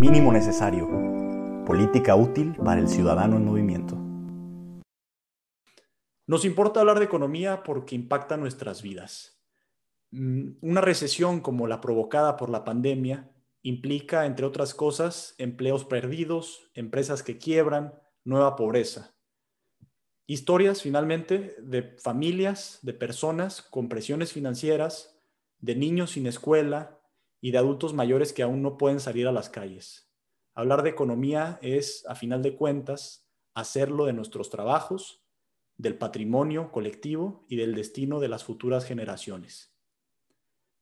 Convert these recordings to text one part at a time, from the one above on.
Mínimo necesario. Política útil para el ciudadano en movimiento. Nos importa hablar de economía porque impacta nuestras vidas. Mm, una recesión como la provocada por la pandemia implica, entre otras cosas, empleos perdidos, empresas que quiebran, nueva pobreza. Historias, finalmente, de familias, de personas con presiones financieras, de niños sin escuela y de adultos mayores que aún no pueden salir a las calles. Hablar de economía es, a final de cuentas, hacerlo de nuestros trabajos, del patrimonio colectivo y del destino de las futuras generaciones.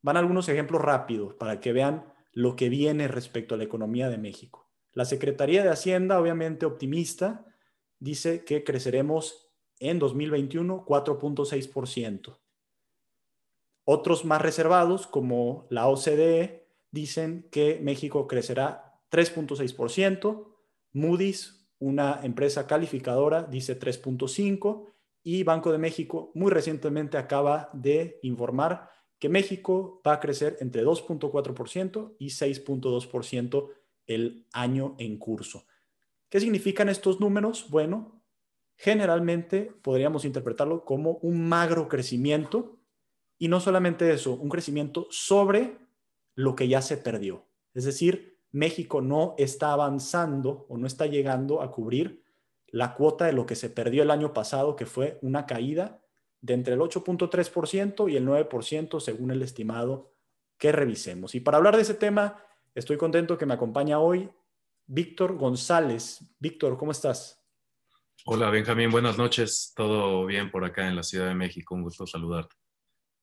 Van algunos ejemplos rápidos para que vean lo que viene respecto a la economía de México. La Secretaría de Hacienda, obviamente optimista, dice que creceremos en 2021 4.6%. Otros más reservados, como la OCDE, dicen que México crecerá 3.6%. Moody's, una empresa calificadora, dice 3.5%. Y Banco de México muy recientemente acaba de informar que México va a crecer entre 2.4% y 6.2% el año en curso. ¿Qué significan estos números? Bueno, generalmente podríamos interpretarlo como un magro crecimiento y no solamente eso, un crecimiento sobre lo que ya se perdió. Es decir, México no está avanzando o no está llegando a cubrir la cuota de lo que se perdió el año pasado, que fue una caída de entre el 8.3% y el 9% según el estimado que revisemos. Y para hablar de ese tema, estoy contento que me acompaña hoy Víctor González. Víctor, ¿cómo estás? Hola, Benjamín, buenas noches. Todo bien por acá en la Ciudad de México. Un gusto saludarte.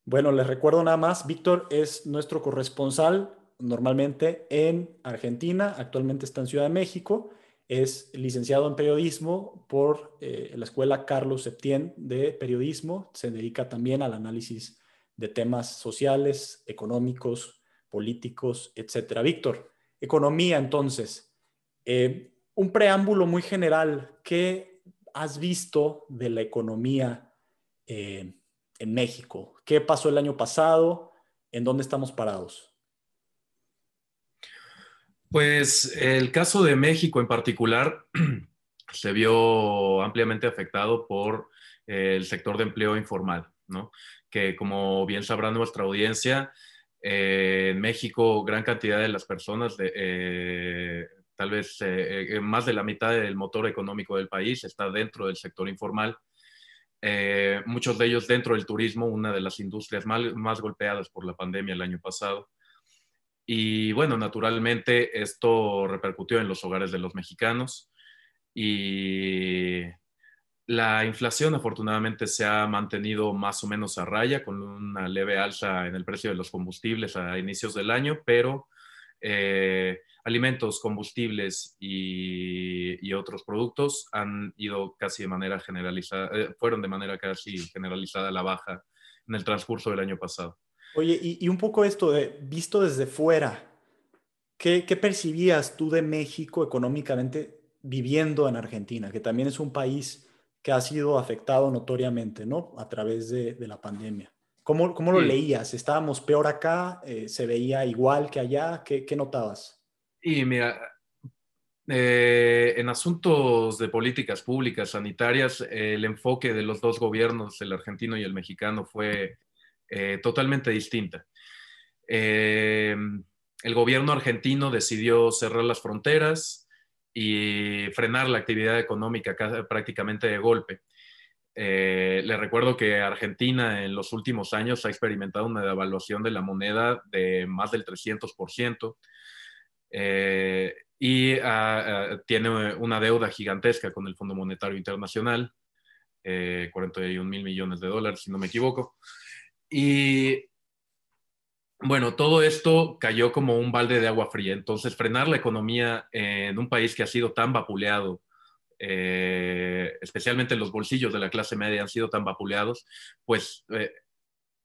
Bueno, les recuerdo nada más, Víctor es nuestro corresponsal normalmente en Argentina, actualmente está en Ciudad de México es licenciado en periodismo por eh, la Escuela Carlos Septién de Periodismo. Se dedica también al análisis de temas sociales, económicos, políticos, etcétera. Víctor, economía entonces. Eh, un preámbulo muy general. ¿Qué has visto de la economía eh, en México? ¿Qué pasó el año pasado? ¿En dónde estamos parados? Pues el caso de México en particular se vio ampliamente afectado por eh, el sector de empleo informal, ¿no? Que como bien sabrá nuestra audiencia, eh, en México gran cantidad de las personas, eh, tal vez más de la mitad del motor económico del país está dentro del sector informal. Muchos de ellos dentro del turismo, una de las industrias más golpeadas por la pandemia el año pasado. Y bueno, naturalmente esto repercutió en los hogares de los mexicanos y la inflación afortunadamente se ha mantenido más o menos a raya con una leve alza en el precio de los combustibles a inicios del año, pero eh, alimentos, combustibles y, otros productos han ido casi de manera generalizada, eh, fueron de manera casi generalizada a la baja en el transcurso del año pasado. Oye, y, un poco esto de visto desde fuera, ¿qué, percibías tú de México económicamente viviendo en Argentina, que también es un país que ha sido afectado notoriamente, ¿no? A través de, la pandemia. ¿Cómo, cómo lo leías? ¿Estábamos peor acá? Eh, ¿Se veía igual que allá? ¿Qué, qué notabas? Y mira, eh, en asuntos de políticas públicas sanitarias, el enfoque de los dos gobiernos, el argentino y el mexicano, fue eh, totalmente distinta. Eh, el gobierno argentino decidió cerrar las fronteras y frenar la actividad económica prácticamente de golpe. Eh, le recuerdo que Argentina en los últimos años ha experimentado una devaluación de la moneda de más del 300% y ah, ah, tiene una deuda gigantesca con el Fondo Monetario Internacional, 41 mil millones de dólares, si no me equivoco. Y bueno, todo esto cayó como un balde de agua fría. Entonces, frenar la economía en un país que ha sido tan vapuleado, eh, especialmente los bolsillos de la clase media han sido tan vapuleados, pues eh,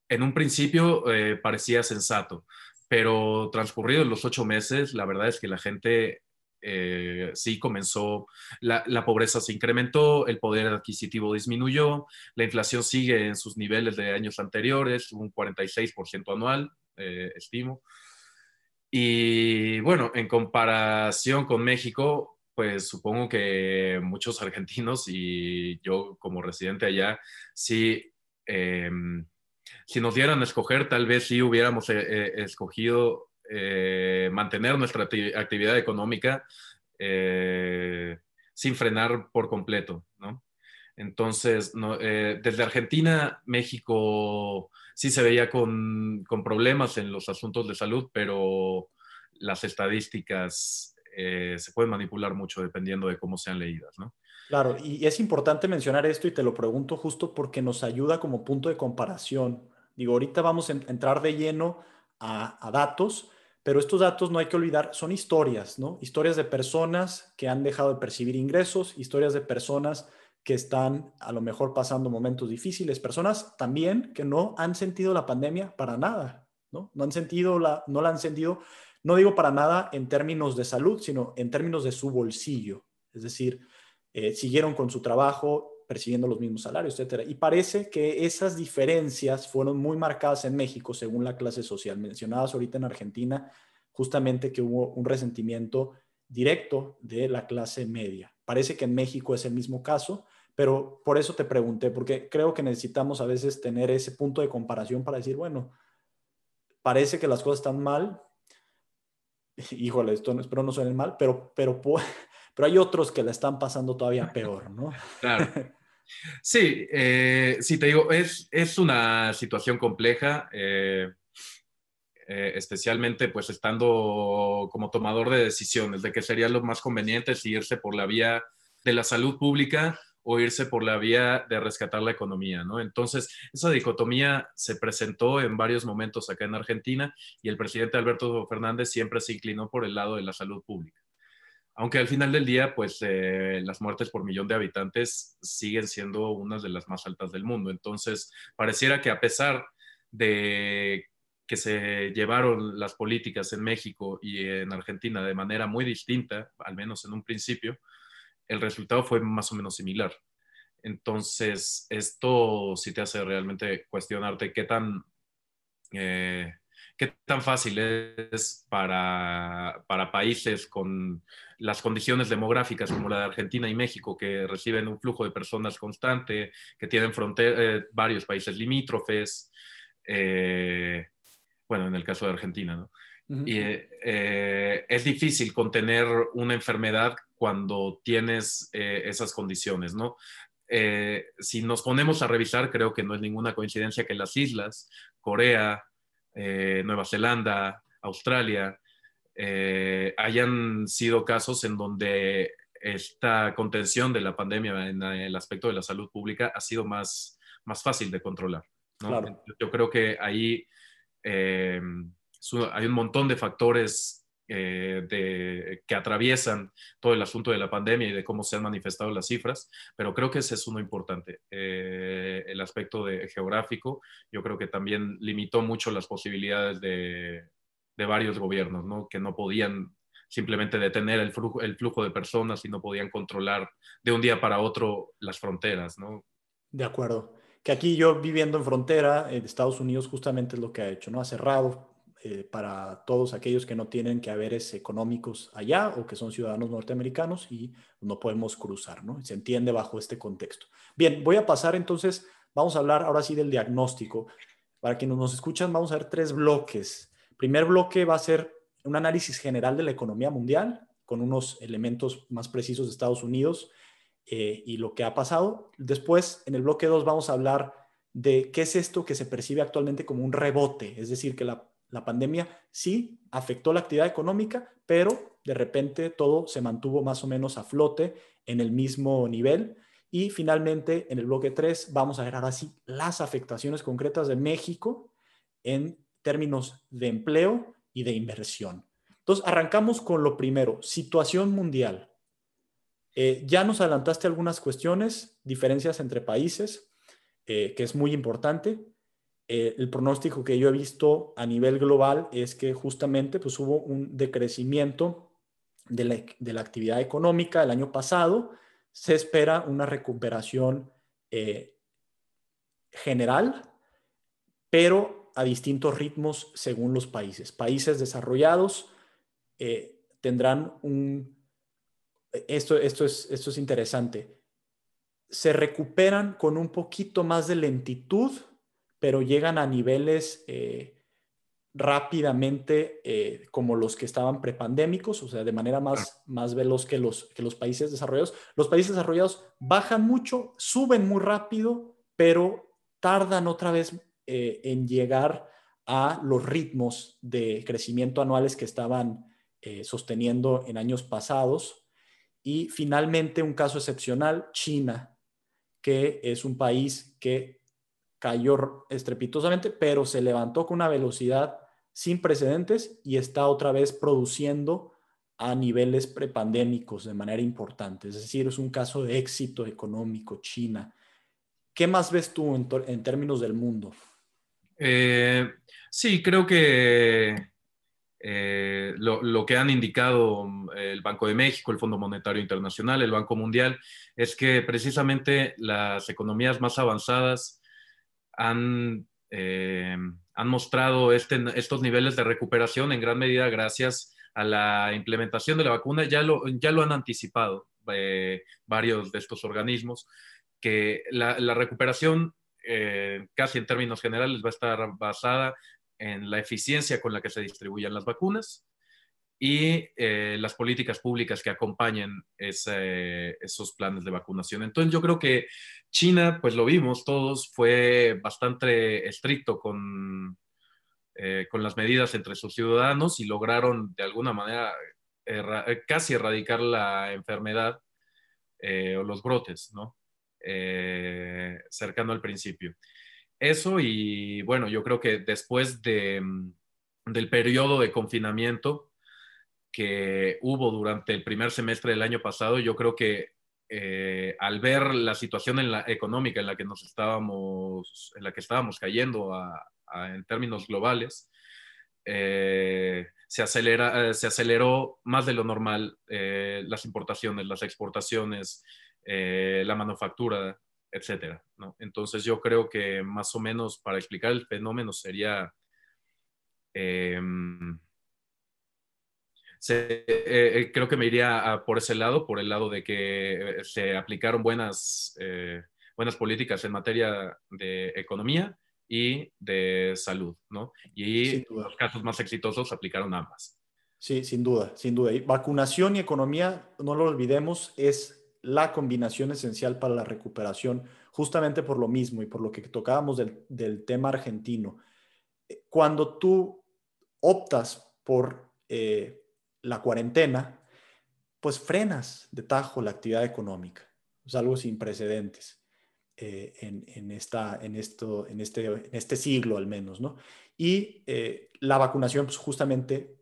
en un principio eh, parecía sensato, pero transcurridos los ocho meses, la verdad es que la gente eh, sí comenzó, la, pobreza se incrementó, el poder adquisitivo disminuyó, la inflación sigue en sus niveles de años anteriores, un 46% anual, eh, estimo. Y bueno, en comparación con México, pues supongo que muchos argentinos y yo como residente allá, sí, em, si nos dieran a escoger, tal vez sí hubiéramos eh, eh, escogido eh, mantener nuestra actividad económica sin frenar por completo, ¿no? Entonces, desde Argentina, México sí se veía con, con, problemas en los asuntos de salud, pero las estadísticas se pueden manipular mucho dependiendo de cómo sean leídas, ¿no? Claro, y es importante mencionar esto y te lo pregunto justo porque nos ayuda como punto de comparación. Digo, ahorita vamos a entrar de lleno a, datos, pero estos datos no hay que olvidar, son historias, ¿no? Historias de personas que han dejado de percibir ingresos, historias de personas que están a lo mejor pasando momentos difíciles, personas también que no han sentido la pandemia para nada, ¿no? No han sentido la, no la han sentido no digo para nada en términos de salud, sino en términos de su bolsillo. Es decir, eh, siguieron con su trabajo, percibiendo los mismos salarios, etcétera. Y parece que esas diferencias fueron muy marcadas en México según la clase social. Mencionadas ahorita en Argentina, justamente que hubo un resentimiento directo de la clase media. Parece que en México es el mismo caso, pero por eso te pregunté, porque creo que necesitamos a veces tener ese punto de comparación para decir, bueno, parece que las cosas están mal, híjole, esto no, espero no suene mal, pero, pero, pero hay otros que la están pasando todavía peor, ¿no? Claro. Sí, eh, sí, te digo, es, es una situación compleja, eh, eh, especialmente pues estando como tomador de decisiones, de que sería lo más conveniente si irse por la vía de la salud pública o irse por la vía de rescatar la economía, ¿no? Entonces, esa dicotomía se presentó en varios momentos acá en Argentina y el presidente Alberto Fernández siempre se inclinó por el lado de la salud pública. Aunque al final del día, pues eh, las muertes por millón de habitantes siguen siendo unas de las más altas del mundo. Entonces, pareciera que a pesar de que se llevaron las políticas en México y en Argentina de manera muy distinta, al menos en un principio, el resultado fue más o menos similar. Entonces, esto sí te hace realmente cuestionarte qué tan, eh, qué tan fácil es para, para, países con las condiciones demográficas como la de Argentina y México, que reciben un flujo de personas constante, que tienen eh, varios países limítrofes, eh, bueno, en el caso de Argentina, ¿no? Y es difícil contener una enfermedad cuando tienes eh, esas condiciones, ¿no? Eh, si nos ponemos a revisar, creo que no es ninguna coincidencia que las islas, Corea, eh, Nueva Zelanda, Australia, hayan sido casos en donde esta contención de la pandemia en el aspecto de la salud pública ha sido más, más fácil de controlar. ¿no? Yo creo que ahí hay un montón de factores eh, de, que atraviesan todo el asunto de la pandemia y de cómo se han manifestado las cifras, pero creo que ese es uno importante. Eh, el aspecto de, geográfico, yo creo que también limitó mucho las posibilidades de, de varios gobiernos, ¿no? que no podían simplemente detener el flujo, el flujo de personas y no podían controlar de un día para otro las fronteras. ¿no? De acuerdo. Que aquí yo viviendo en frontera, en Estados Unidos justamente es lo que ha hecho, ¿no? Ha cerrado eh, para todos aquellos que no tienen que haberes económicos allá o que son ciudadanos norteamericanos y no podemos cruzar, ¿no? Se entiende bajo este contexto. Bien, voy a pasar entonces, vamos a hablar ahora sí del diagnóstico. Para quienes nos escuchan, vamos a ver tres bloques. primer bloque va a ser un análisis general de la economía mundial con unos elementos más precisos de Estados Unidos eh, y lo que ha pasado. Después, en el bloque 2, vamos a hablar de qué es esto que se percibe actualmente como un rebote, es decir, que la la pandemia sí afectó la actividad económica, pero de repente todo se mantuvo más o menos a flote en el mismo nivel. Y finalmente, en el bloque 3, vamos a ver ahora sí las afectaciones concretas de México en términos de empleo y de inversión. Entonces, arrancamos con lo primero, situación mundial. Eh, ya nos adelantaste algunas cuestiones, diferencias entre países, eh, que es muy importante. Eh, el pronóstico que yo he visto a nivel global es que justamente pues, hubo un decrecimiento de la, actividad económica el año pasado. Se espera una recuperación eh, general, pero a distintos ritmos según los países. Países desarrollados eh, tendrán un... Esto, esto, es, esto es interesante. Se recuperan con un poquito más de lentitud, pero llegan a niveles eh, rápidamente eh, como los que estaban prepandémicos, o sea, de manera más, más veloz que los, que los países desarrollados. Los países desarrollados bajan mucho, suben muy rápido, pero tardan otra vez eh, en llegar a los ritmos de crecimiento anuales que estaban sosteniendo en años pasados. Y finalmente, un caso excepcional, China, que es un país que cayó estrepitosamente, pero se levantó con una velocidad sin precedentes y está otra vez produciendo a niveles prepandémicos de manera importante. Es decir, es un caso de éxito económico China. ¿Qué más ves tú en, términos del mundo? Eh, sí, creo que eh, lo, que han indicado el Banco de México, el Fondo Monetario Internacional, el Banco Mundial, es que precisamente las economías más avanzadas han, eh, han mostrado este, estos niveles de recuperación en gran medida gracias a la implementación de la vacuna. Ya lo, ya lo han anticipado varios de estos organismos que la, recuperación, eh, casi en términos generales, va a estar basada en la eficiencia con la que se distribuyen las vacunas y eh, las políticas públicas que acompañen esos planes de vacunación. Entonces yo creo que China, pues lo vimos todos, fue bastante estricto con, eh, con las medidas entre sus ciudadanos y lograron de alguna manera casi erradicar la enfermedad o los brotes, ¿no? Eh, cercano al principio. Eso y bueno, yo creo que después de, mm, del periodo de confinamiento que hubo durante el primer semestre del año pasado, yo creo que eh, al ver la situación en la, económica en la que nos estábamos, en la que estábamos cayendo en términos globales, eh, se, acelera, se aceleró más de lo normal las importaciones, las exportaciones, eh, la manufactura, etcétera. ¿no? Entonces yo creo que más o menos para explicar el fenómeno sería... Em, eh, eh, creo que me iría por ese lado, por el lado de que se aplicaron buenas, buenas políticas en materia de economía y de salud, ¿no? Y los casos más exitosos aplicaron ambas. Sí, sin duda, sin duda. Y vacunación y economía, no lo olvidemos, es la combinación esencial para la recuperación, justamente por lo mismo y por lo que tocábamos del, tema argentino. Eh, cuando tú optas por eh, la cuarentena, pues frenas de tajo la actividad económica. Es algo sin precedentes eh, en, esta, en, esto, en, este, en este siglo al menos, ¿no? Y la vacunación pues, justamente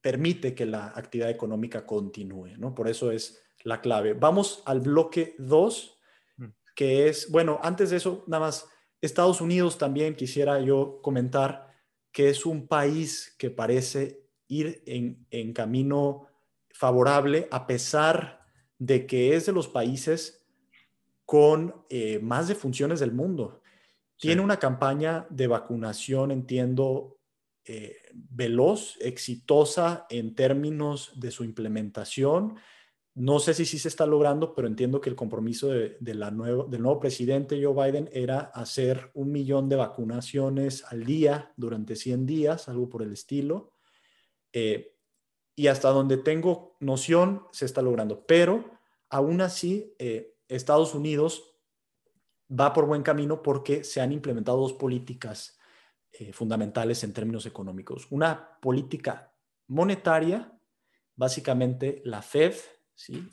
permite que la actividad económica continúe, ¿no? Por eso es la clave. Vamos al bloque 2, mm. que es, bueno, antes de eso, nada más, Estados Unidos también quisiera yo comentar que es un país que parece ir en, camino favorable a pesar de que es de los países con eh, más defunciones del mundo. Tiene una campaña de vacunación, entiendo, eh, veloz, exitosa en términos de su implementación no sé si sí se está logrando, pero entiendo que el compromiso de, la nuevo, del nuevo presidente Joe Biden era hacer un millón de vacunaciones al día durante 100 días, algo por el estilo. Eh, y hasta donde tengo noción, se está logrando. Pero aún así, eh, Estados Unidos va por buen camino porque se han implementado dos políticas eh, fundamentales en términos económicos. Una política monetaria, básicamente la Fed, ¿sí?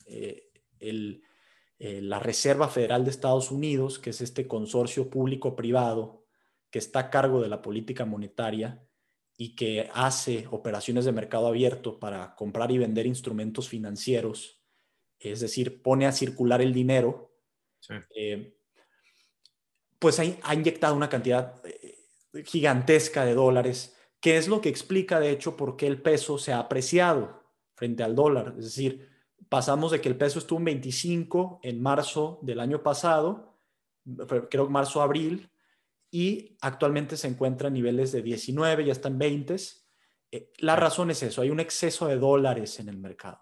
La Reserva Federal de Estados Unidos, que es este consorcio público-privado que está a cargo de la política monetaria y que hace operaciones de mercado abierto para comprar y vender instrumentos financieros, es decir, pone a circular el dinero, eh, pues ha, inyectado una cantidad gigantesca de dólares, que es lo que explica, de hecho, por qué el peso se ha apreciado frente al dólar. Es decir, pasamos de que el peso estuvo en 25 en marzo del año pasado, creo que marzo-abril, y actualmente se encuentra a niveles de 19, ya están 20. Eh, la razón es eso, hay un exceso de dólares en el mercado.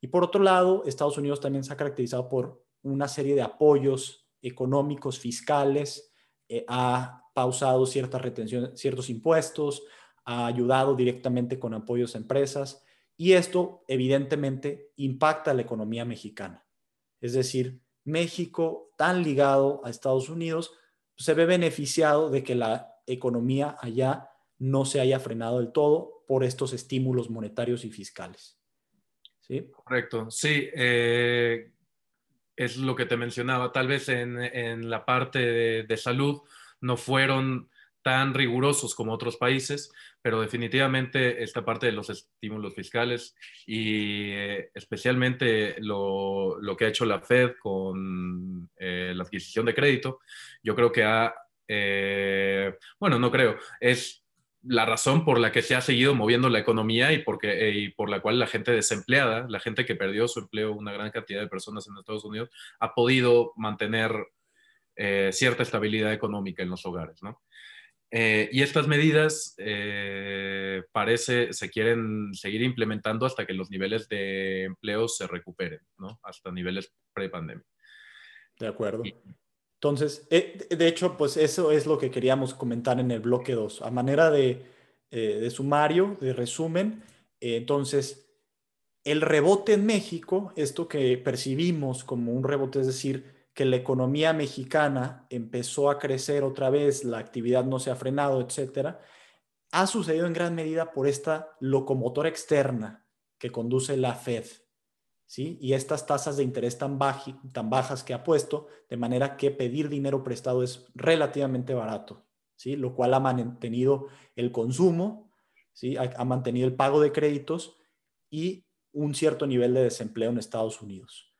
Y por otro lado, Estados Unidos también se ha caracterizado por una serie de apoyos económicos, fiscales, eh, ha pausado ciertas retenciones, ciertos impuestos, ha ayudado directamente con apoyos a empresas y esto evidentemente impacta a la economía mexicana. Es decir, México, tan ligado a Estados Unidos, se ve beneficiado de que la economía allá no se haya frenado del todo por estos estímulos monetarios y fiscales. ¿Sí? Correcto, sí. Eh, es lo que te mencionaba, tal vez en, la parte de, salud no fueron tan rigurosos como otros países, pero definitivamente esta parte de los estímulos fiscales y eh, especialmente lo, que ha hecho la Fed con eh, la adquisición de crédito, yo creo que ha, eh, bueno, no creo, es la razón por la que se ha seguido moviendo la economía y, porque, y por la cual la gente desempleada, la gente que perdió su empleo, una gran cantidad de personas en Estados Unidos, ha podido mantener cierta estabilidad económica en los hogares, ¿no? Eh, y estas medidas eh, parece se quieren seguir implementando hasta que los niveles de empleo se recuperen, ¿no? Hasta niveles pre-pandemia. De acuerdo. Entonces, eh, de hecho, pues eso es lo que queríamos comentar en el bloque 2. A manera de, de sumario, de resumen, entonces, el rebote en México, esto que percibimos como un rebote, es decir, que la economía mexicana empezó a crecer otra vez, la actividad no se ha frenado, etcétera, ha sucedido en gran medida por esta locomotora externa que conduce la Fed. ¿Sí? Y estas tasas de interés tan, bajas que ha puesto, de manera que pedir dinero prestado es relativamente barato, ¿sí? Lo cual ha mantenido el consumo, ¿sí? Ha, mantenido el pago de créditos y un cierto nivel de desempleo en Estados Unidos.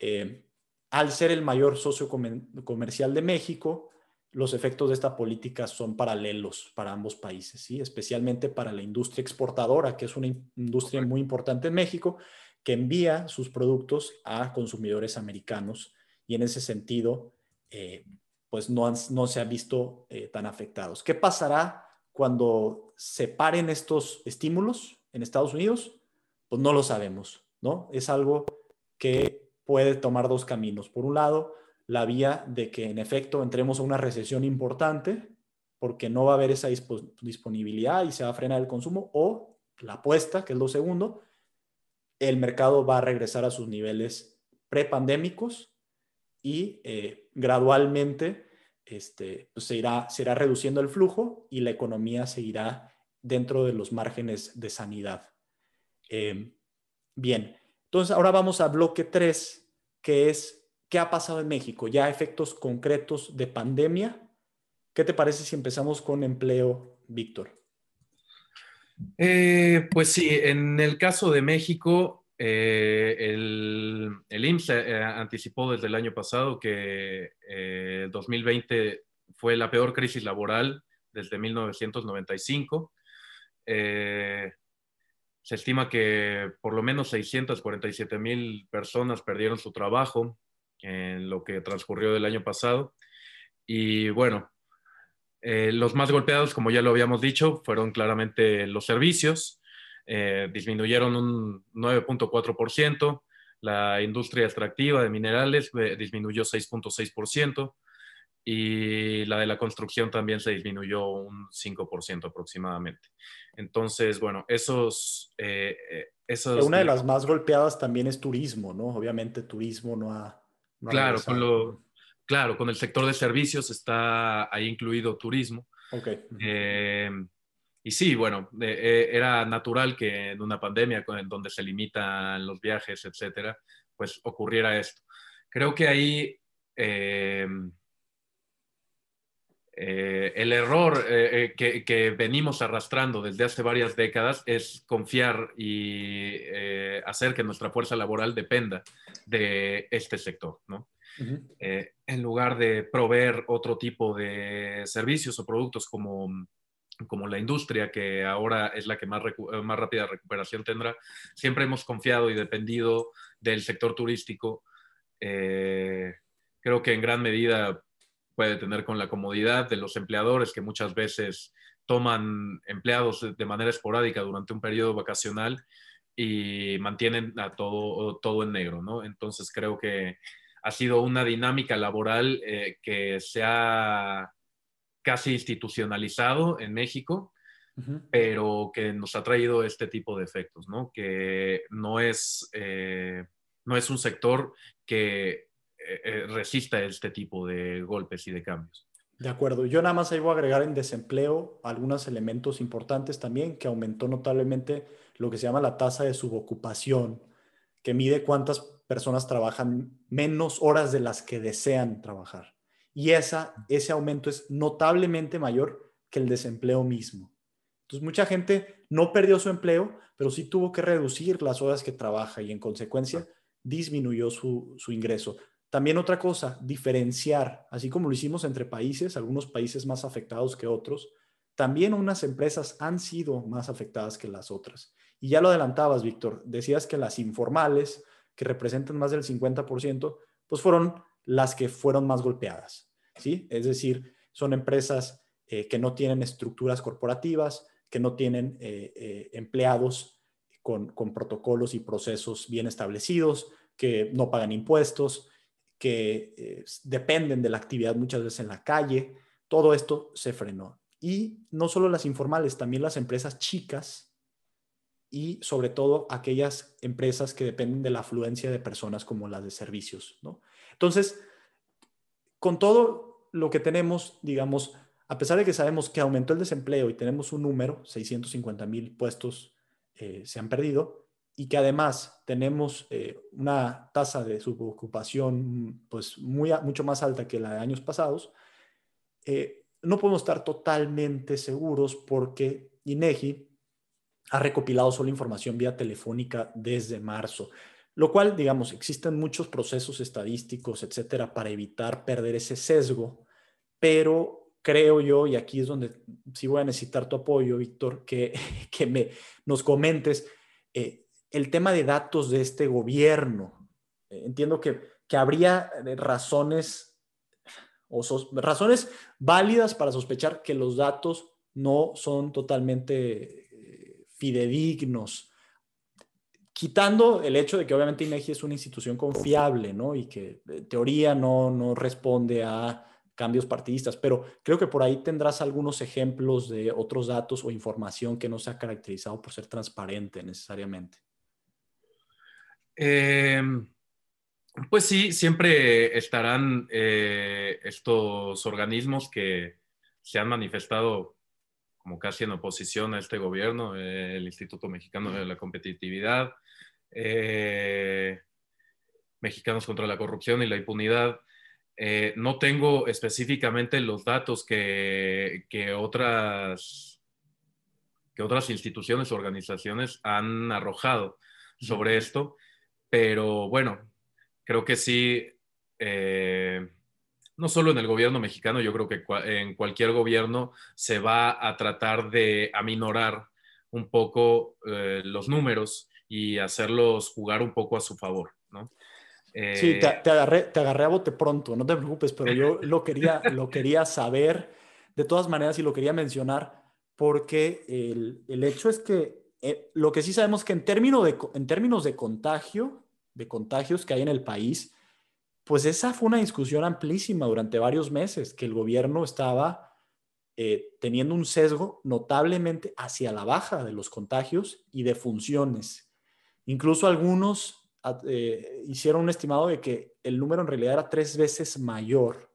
Eh, al ser el mayor socio comercial de México, los efectos de esta política son paralelos para ambos países, ¿sí? especialmente para la industria exportadora, que es una industria muy importante en México, que envía sus productos a consumidores americanos y en ese sentido, eh, pues no, no se han visto eh, tan afectados. ¿Qué pasará cuando se paren estos estímulos en Estados Unidos? Pues no lo sabemos, ¿no? Es algo que puede tomar dos caminos. Por un lado, la vía de que en efecto entremos a una recesión importante porque no va a haber esa disponibilidad y se va a frenar el consumo, o la apuesta, que es lo segundo, el mercado va a regresar a sus niveles prepandémicos y eh, gradualmente este, pues, se, irá, se irá reduciendo el flujo y la economía seguirá dentro de los márgenes de sanidad. Eh, bien, entonces ahora vamos a bloque 3, que es qué ha pasado en México, ya efectos concretos de pandemia. ¿Qué te parece si empezamos con empleo, Víctor? Eh, pues sí, en el caso de México, eh, el, el, IMSS eh, anticipó desde el año pasado que el 2020 fue la peor crisis laboral desde 1995. Se estima que por lo menos 647 mil personas perdieron su trabajo en lo que transcurrió del año pasado. Y bueno, eh, los más golpeados, como ya lo habíamos dicho, fueron claramente los servicios. Eh, disminuyeron un 9.4%. La industria extractiva de minerales eh, disminuyó 6.6% y la de la construcción también se disminuyó un 5% aproximadamente. Entonces, bueno, esos... Eh, eh, esos Una de las más golpeadas también es turismo, ¿no? Obviamente turismo no ha... claro, con lo, claro, con el sector de servicios está ahí incluido turismo. Ok. Eh, y sí, bueno, era natural que en una pandemia en donde se limitan los viajes, etcétera, pues ocurriera esto. Creo que ahí eh, el error eh, eh, que, venimos arrastrando desde hace varias décadas es confiar y hacer que nuestra fuerza laboral dependa de este sector, ¿no? en lugar de proveer otro tipo de servicios o productos como, como la industria, que ahora es la que más, más rápida recuperación tendrá, siempre hemos confiado y dependido del sector turístico. creo que en gran medida puede tener con la comodidad de los empleadores que muchas veces toman empleados de manera esporádica durante un periodo vacacional y mantienen a todo, todo en negro, ¿no? Entonces creo que ha sido una dinámica laboral eh, que se ha casi institucionalizado en México, pero que nos ha traído este tipo de efectos, ¿no? Que no es, eh, no es un sector que eh, resista este tipo de golpes y de cambios. De acuerdo. Yo nada más ahí voy a agregar en desempleo algunos elementos importantes también, que aumentó notablemente lo que se llama la tasa de subocupación, que mide cuántas personas trabajan menos horas de las que desean trabajar. Y esa, ese aumento es notablemente mayor que el desempleo mismo. Entonces, mucha gente no perdió su empleo, pero sí tuvo que reducir las horas que trabaja y en consecuencia disminuyó su, su ingreso. También otra cosa, diferenciar, así como lo hicimos entre países, algunos países más afectados que otros, también unas empresas han sido más afectadas que las otras. Y ya lo adelantabas, Víctor, decías que las informales, que representan más del 50%, pues fueron las que fueron más golpeadas, ¿sí? Es decir, son empresas eh, que no tienen estructuras corporativas, que no tienen eh, eh, empleados con, con protocolos y procesos bien establecidos, que no pagan impuestos, que eh, dependen de la actividad muchas veces en la calle, todo esto se frenó. Y no solo las informales, también las empresas chicas y sobre todo aquellas empresas que dependen de la afluencia de personas como las de servicios. ¿no? Entonces, con todo lo que tenemos, digamos, a pesar de que sabemos que aumentó el desempleo y tenemos un número, 650 mil puestos eh, se han perdido, y que además tenemos eh, una tasa de subocupación pues muy, mucho más alta que la de años pasados, eh, no podemos estar totalmente seguros porque INEGI ha recopilado solo información vía telefónica desde marzo, lo cual, digamos, existen muchos procesos estadísticos, etcétera, para evitar perder ese sesgo, pero creo yo, y aquí es donde sí voy a necesitar tu apoyo, Víctor, que, que me, nos comentes, eh, el tema de datos de este gobierno. Eh, entiendo que, habría eh, razones o razones válidas para sospechar que los datos no son totalmente eh, fidedignos, quitando el hecho de que obviamente INEGI es una institución confiable, ¿no? Y que en teoría no, no responde a cambios partidistas, pero creo que por ahí tendrás algunos ejemplos de otros datos o información que no se ha caracterizado por ser transparente necesariamente. Eh, pues sí, siempre estarán eh, estos organismos que se han manifestado como casi en oposición a este gobierno, eh, el Instituto Mexicano de la Competitividad, Mexicanos contra la Corrupción y la Impunidad. no tengo específicamente los datos que, que, otras, que otras instituciones o organizaciones han arrojado sobre esto. Pero bueno, creo que sí, eh, no solo en el gobierno mexicano, yo creo que en cualquier gobierno se va a tratar de aminorar un poco eh, los números y hacerlos jugar un poco a su favor, ¿no? sí, te, eh, agarré, te agarré a bote pronto, no te preocupes, pero yo lo quería, lo quería saber de todas maneras y lo quería mencionar porque el, el hecho es que eh, lo que sí sabemos que en, términos de, en términos de contagio, de contagios que hay en el país, pues esa fue una discusión amplísima durante varios meses, que el gobierno estaba eh, teniendo un sesgo notablemente hacia la baja de los contagios y de funciones. Incluso algunos eh, hicieron un estimado de que el número en realidad era tres veces mayor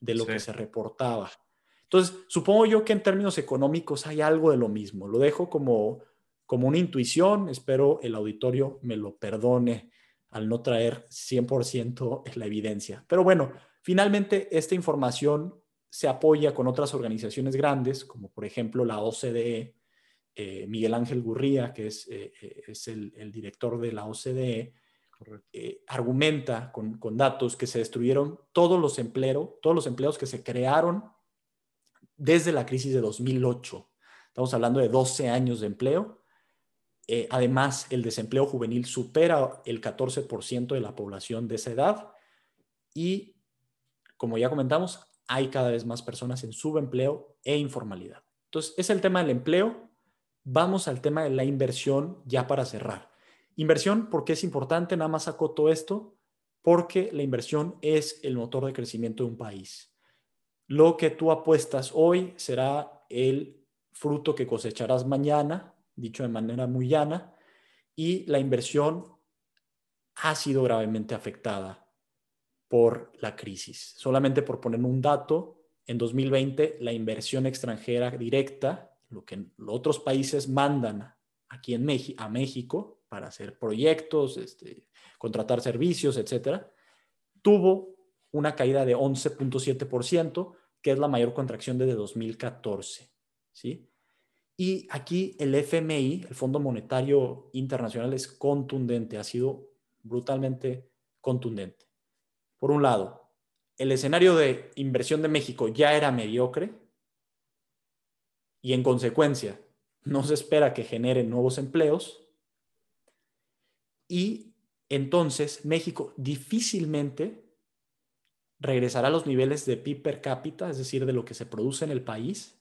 de lo que se reportaba. Entonces, supongo yo que en términos económicos hay algo de lo mismo. Lo dejo como como una intuición, espero el auditorio me lo perdone al no traer 100% la evidencia. Pero bueno, finalmente esta información se apoya con otras organizaciones grandes, como por ejemplo la OCDE, eh, Miguel Ángel Gurría, que es, eh, eh, es el, director de la OCDE, argumenta con, con, datos que se destruyeron todos los, empleos, todos los empleos que se crearon desde la crisis de 2008. Estamos hablando de 12 años de empleo eh, además, el desempleo juvenil supera el 14% de la población de esa edad y, como ya comentamos, hay cada vez más personas en subempleo e informalidad. Entonces, es el tema del empleo. Vamos al tema de la inversión ya para cerrar. Inversión, ¿por qué es importante? Nada más acoto esto, porque la inversión es el motor de crecimiento de un país. Lo que tú apuestas hoy será el fruto que cosecharás mañana, dicho de manera muy llana, y la inversión ha sido gravemente afectada por la crisis. Solamente por poner un dato, en 2020 la inversión extranjera directa, lo que otros países mandan aquí en México, a México para hacer proyectos, este, contratar servicios, etcétera, tuvo una caída de 11.7%, que es la mayor contracción desde 2014. ¿sí? Y aquí el FMI, el Fondo Monetario Internacional, es contundente, ha sido brutalmente contundente. Por un lado, el escenario de inversión de México ya era mediocre y en consecuencia no se espera que genere nuevos empleos y entonces México difícilmente regresará a los niveles de PIB per cápita, es decir, de lo que se produce en el país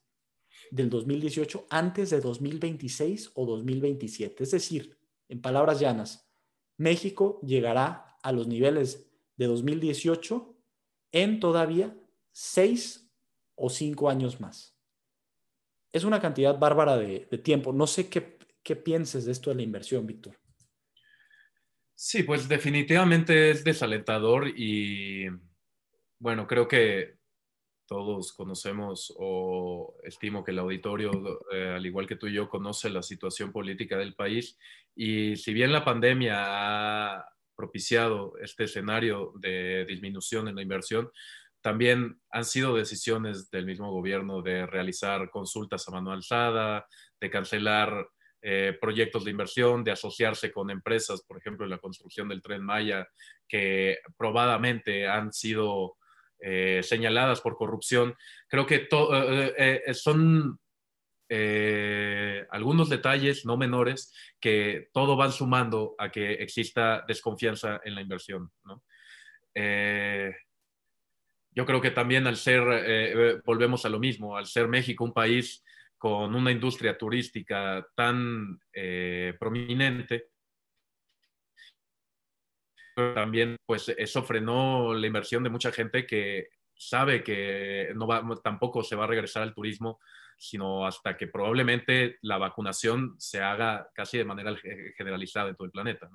del 2018 antes de 2026 o 2027. Es decir, en palabras llanas, México llegará a los niveles de 2018 en todavía seis o cinco años más. Es una cantidad bárbara de, tiempo. No sé qué, qué pienses de esto de la inversión, Víctor. Sí, pues definitivamente es desalentador y bueno, creo que todos conocemos o estimo que el auditorio, eh, al igual que tú y yo, conoce la situación política del país. Y si bien la pandemia ha propiciado este escenario de disminución en la inversión, también han sido decisiones del mismo gobierno de realizar consultas a mano alzada, de cancelar eh, proyectos de inversión, de asociarse con empresas, por ejemplo, en la construcción del tren Maya, que probadamente han sido eh, señaladas por corrupción. Creo que eh, son eh, algunos detalles no menores que todo van sumando a que exista desconfianza en la inversión. Eh, yo creo que también al ser, volvemos a lo mismo, al ser México un país con una industria turística tan prominente, también pues eso frenó la inversión de mucha gente que sabe que no va, tampoco se va a regresar al turismo sino hasta que probablemente la vacunación se haga casi de manera generalizada en todo el planeta.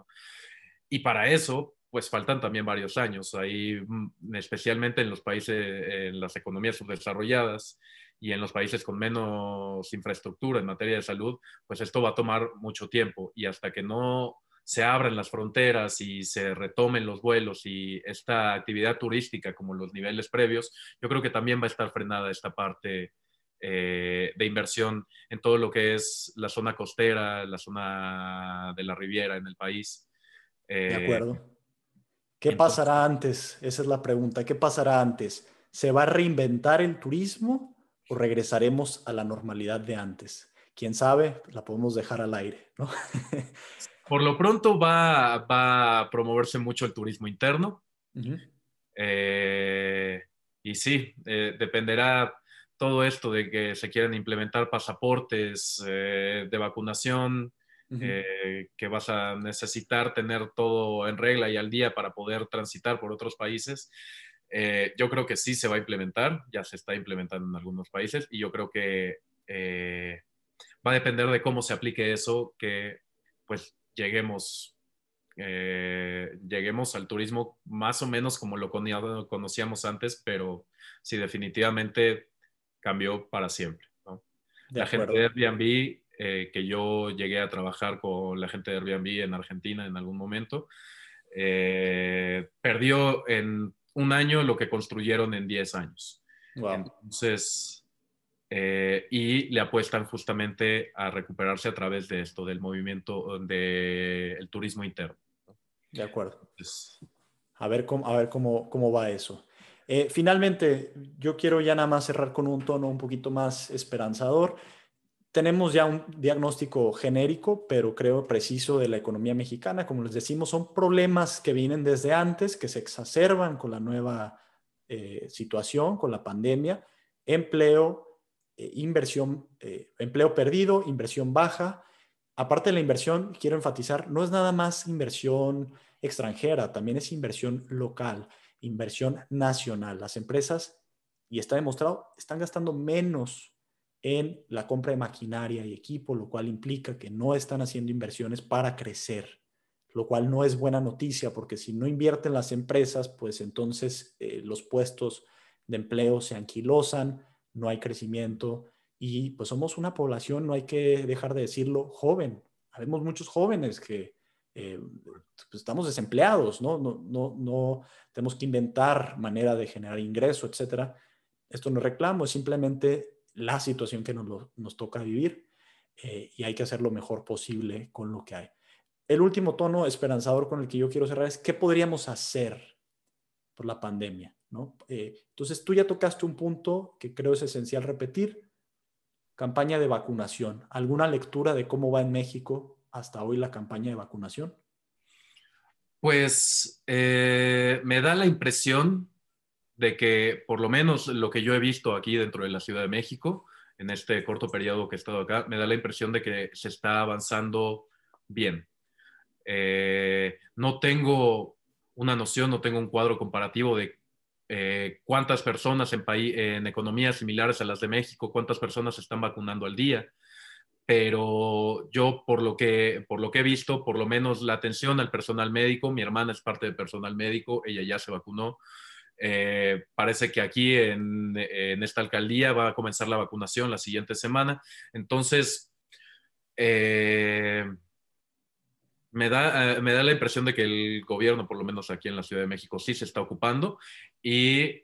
Y para eso, pues faltan también varios años, ahí mm, especialmente en los países, en las economías subdesarrolladas y en los países con menos infraestructura en materia de salud, pues esto va a tomar mucho tiempo y hasta que no se abran las fronteras y se retomen los vuelos y esta actividad turística como los niveles previos, yo creo que también va a estar frenada esta parte eh, de inversión en todo lo que es la zona costera, la zona de la Riviera en el país. de eh, acuerdo. ¿Qué pasará antes? Esa es la pregunta. ¿Qué pasará antes? ¿Se va a reinventar el turismo o regresaremos a la normalidad de antes? Quién sabe, la podemos dejar al aire, ¿no? Por lo pronto va, a promoverse mucho el turismo interno. Eh, y sí, dependerá todo esto de que se quieren implementar pasaportes eh, de vacunación, eh, que vas a necesitar tener todo en regla y al día para poder transitar por otros países. Eh, yo creo que sí se va a implementar, ya se está implementando en algunos países y yo creo que va a depender de cómo se aplique eso, que pues lleguemos, lleguemos al turismo más o menos como lo conocíamos antes, pero sí definitivamente cambió para siempre. la gente de Airbnb, eh, que yo llegué a trabajar con la gente de Airbnb en Argentina en algún momento, eh, perdió en un año lo que construyeron en 10 años. Entonces, eh, y le apuestan justamente a recuperarse a través de esto, del movimiento del turismo interno. De acuerdo. a ver cómo, a ver cómo, cómo va eso. Eh, finalmente, yo quiero ya nada más cerrar con un tono un poquito más esperanzador. Tenemos ya un diagnóstico genérico, pero creo preciso de la economía mexicana. Como les decimos, son problemas que vienen desde antes, que se exacerban con la nueva eh, situación, con la pandemia, empleo, eh, inversión, empleo perdido, inversión baja. Aparte de la inversión, quiero enfatizar, no es nada más inversión extranjera, también es inversión local, inversión nacional. Las empresas, y está demostrado, están gastando menos en la compra de maquinaria y equipo, lo cual implica que no están haciendo inversiones para crecer, lo cual no es buena noticia porque si no invierten las empresas, pues entonces eh, los puestos de empleo se anquilosan, no hay crecimiento y pues somos una población, no hay que dejar de decirlo, joven. Habemos muchos jóvenes que eh, pues, estamos desempleados, ¿no? No, ¿no? no tenemos que inventar manera de generar ingreso, etcétera. Esto no reclamo, es simplemente la situación que nos, toca vivir eh, y hay que hacer lo mejor posible con lo que hay. El último tono esperanzador con el que yo quiero cerrar es qué podríamos hacer por la pandemia. ¿no? Eh, entonces, tú ya tocaste un punto que creo es esencial repetir, campaña de vacunación. ¿Alguna lectura de cómo va en México hasta hoy la campaña de vacunación? Pues eh, me da la impresión de que por lo menos lo que yo he visto aquí dentro de la Ciudad de México, en este corto periodo que he estado acá, me da la impresión de que se está avanzando bien. Eh, no tengo una noción, no tengo un cuadro comparativo de eh, cuántas personas en, en economías similares a las de México, cuántas personas se están vacunando al día, pero yo por lo que por lo que he visto, por lo menos la atención al personal médico, mi hermana es parte del personal médico, ella ya se vacunó, eh, parece que aquí en, esta alcaldía va a comenzar la vacunación la siguiente semana. Entonces, eh, me, da, eh, me da la impresión de que el gobierno, por lo menos aquí en la Ciudad de México, sí se está ocupando y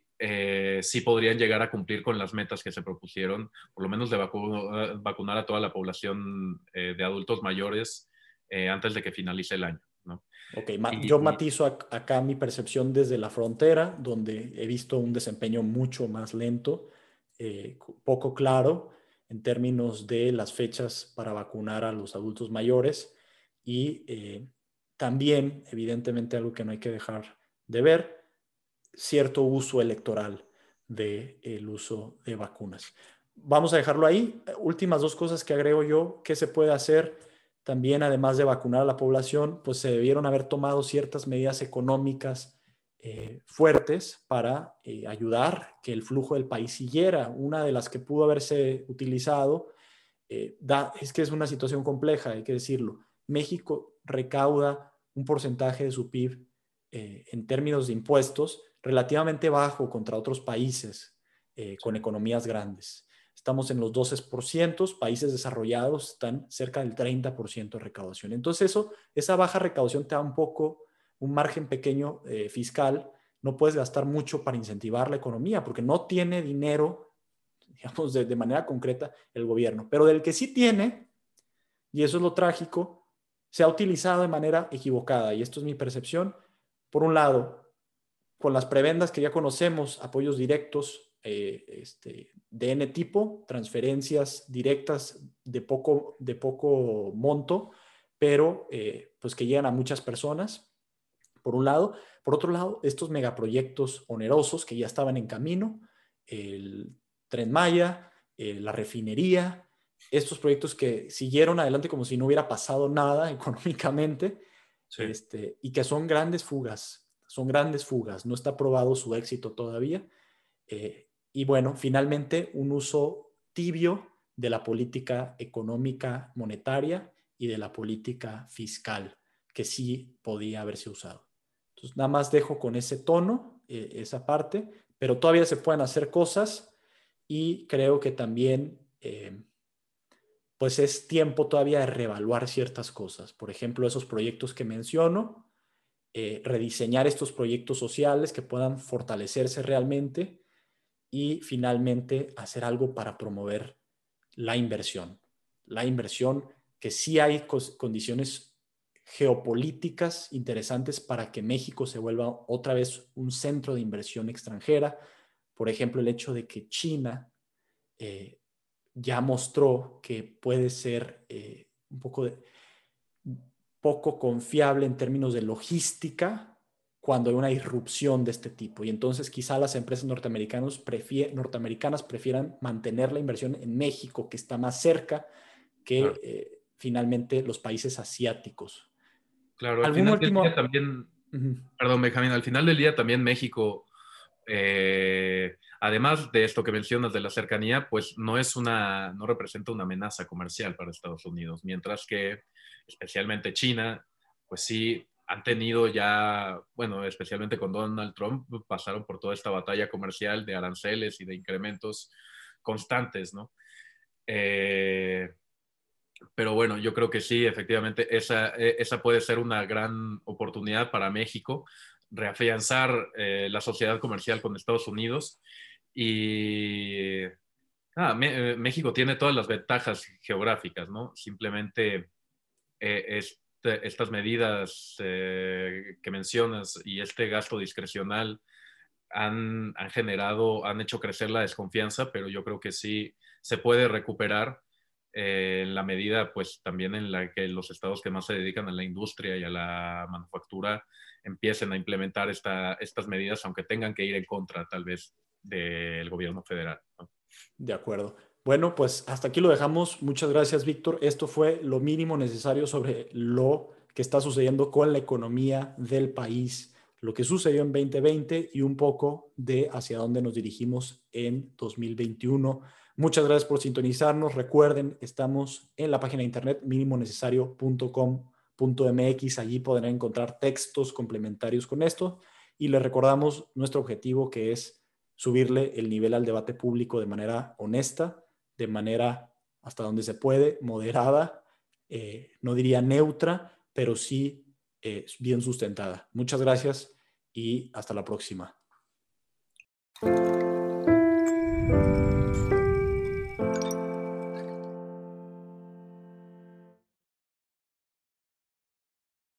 sí podrían llegar a cumplir con las metas que se propusieron, por lo menos de vacunar a toda la población de adultos mayores antes de que finalice el año. Ok, yo matizo acá mi percepción desde la frontera, donde he visto un desempeño mucho más lento, eh, poco claro en términos de las fechas para vacunar a los adultos mayores y eh, también, evidentemente, algo que no hay que dejar de ver, cierto uso electoral del uso de vacunas. Vamos a dejarlo ahí. Últimas dos cosas que agrego yo, ¿qué se puede hacer? También, además de vacunar a la población, pues se debieron haber tomado ciertas medidas económicas eh, fuertes para eh, ayudar que el flujo del país siguiera. Una de las que pudo haberse utilizado es que es una situación compleja, hay que decirlo. México recauda un porcentaje de su PIB en términos de impuestos relativamente bajo contra otros países con economías grandes. Estamos en los 12%, países desarrollados están cerca del 30% de recaudación. Entonces eso, esa baja recaudación te da un poco, un margen pequeño eh, fiscal, no puedes gastar mucho para incentivar la economía porque no tiene dinero, digamos, de manera concreta el gobierno, pero del que sí tiene, y eso es lo trágico, se ha utilizado de manera equivocada, y esto es mi percepción, por un lado, con las prebendas que ya conocemos, apoyos directos, eh, este, de N tipo, transferencias directas de poco, de poco monto, pero eh, pues que llegan a muchas personas, por un lado. Por otro lado, estos megaproyectos onerosos que ya estaban en camino, el Tren Maya, eh, la refinería, estos proyectos que siguieron adelante como si no hubiera pasado nada económicamente, este, y que son grandes fugas, son grandes fugas, no está probado su éxito todavía. Y bueno, finalmente un uso tibio de la política económica monetaria y de la política fiscal, que sí podía haberse usado. Entonces, nada más dejo con ese tono, eh, esa parte, pero todavía se pueden hacer cosas y creo que también, eh, pues es tiempo todavía de reevaluar ciertas cosas. Por ejemplo, esos proyectos que menciono, eh, rediseñar estos proyectos sociales que puedan fortalecerse realmente y finalmente hacer algo para promover la inversión. La inversión, que sí hay condiciones geopolíticas interesantes para que México se vuelva otra vez un centro de inversión extranjera. Por ejemplo, el hecho de que China eh, ya mostró que puede ser eh, un poco, poco confiable en términos de logística cuando hay una irrupción de este tipo. Y entonces quizá las empresas norteamericanas, norteamericanas prefieran mantener la inversión en México, que está más cerca que eh, finalmente los países asiáticos. Claro, al final del día también, perdón, Benjamín, al final del día también México, eh, además de esto que mencionas de la cercanía, pues no es una, no representa una amenaza comercial para Estados Unidos, mientras que especialmente China, pues sí han tenido ya, bueno, especialmente con Donald Trump, pasaron por toda esta batalla comercial de aranceles y de incrementos constantes, ¿no? Eh, pero bueno, yo creo que sí, efectivamente, esa, e, esa puede ser una gran oportunidad para México, reafianzar eh, la sociedad comercial con Estados Unidos. Y ah, México tiene todas las ventajas geográficas, ¿no? Simplemente eh, es este, estas medidas que mencionas y este gasto discrecional han, generado, han hecho crecer la desconfianza, pero yo creo que sí se puede recuperar eh, en la medida, pues también en la que los estados que más se dedican a la industria y a la manufactura empiecen a implementar estas medidas, aunque tengan que ir en contra tal vez del gobierno federal. De acuerdo. Bueno, pues hasta aquí lo dejamos. Muchas gracias, Víctor. Esto fue lo mínimo necesario sobre lo que está sucediendo con la economía del país, lo que sucedió en 2020 y un poco de hacia dónde nos dirigimos en 2021. Muchas gracias por sintonizarnos. Recuerden, estamos en la página de internet mínimoNecesario.com.mx. Allí podrán encontrar textos complementarios con esto. Y les recordamos nuestro objetivo que es subirle el nivel al debate público de manera honesta, de manera hasta donde se puede, moderada, eh, no diría neutra, pero sí eh, bien sustentada. Muchas gracias y hasta la próxima.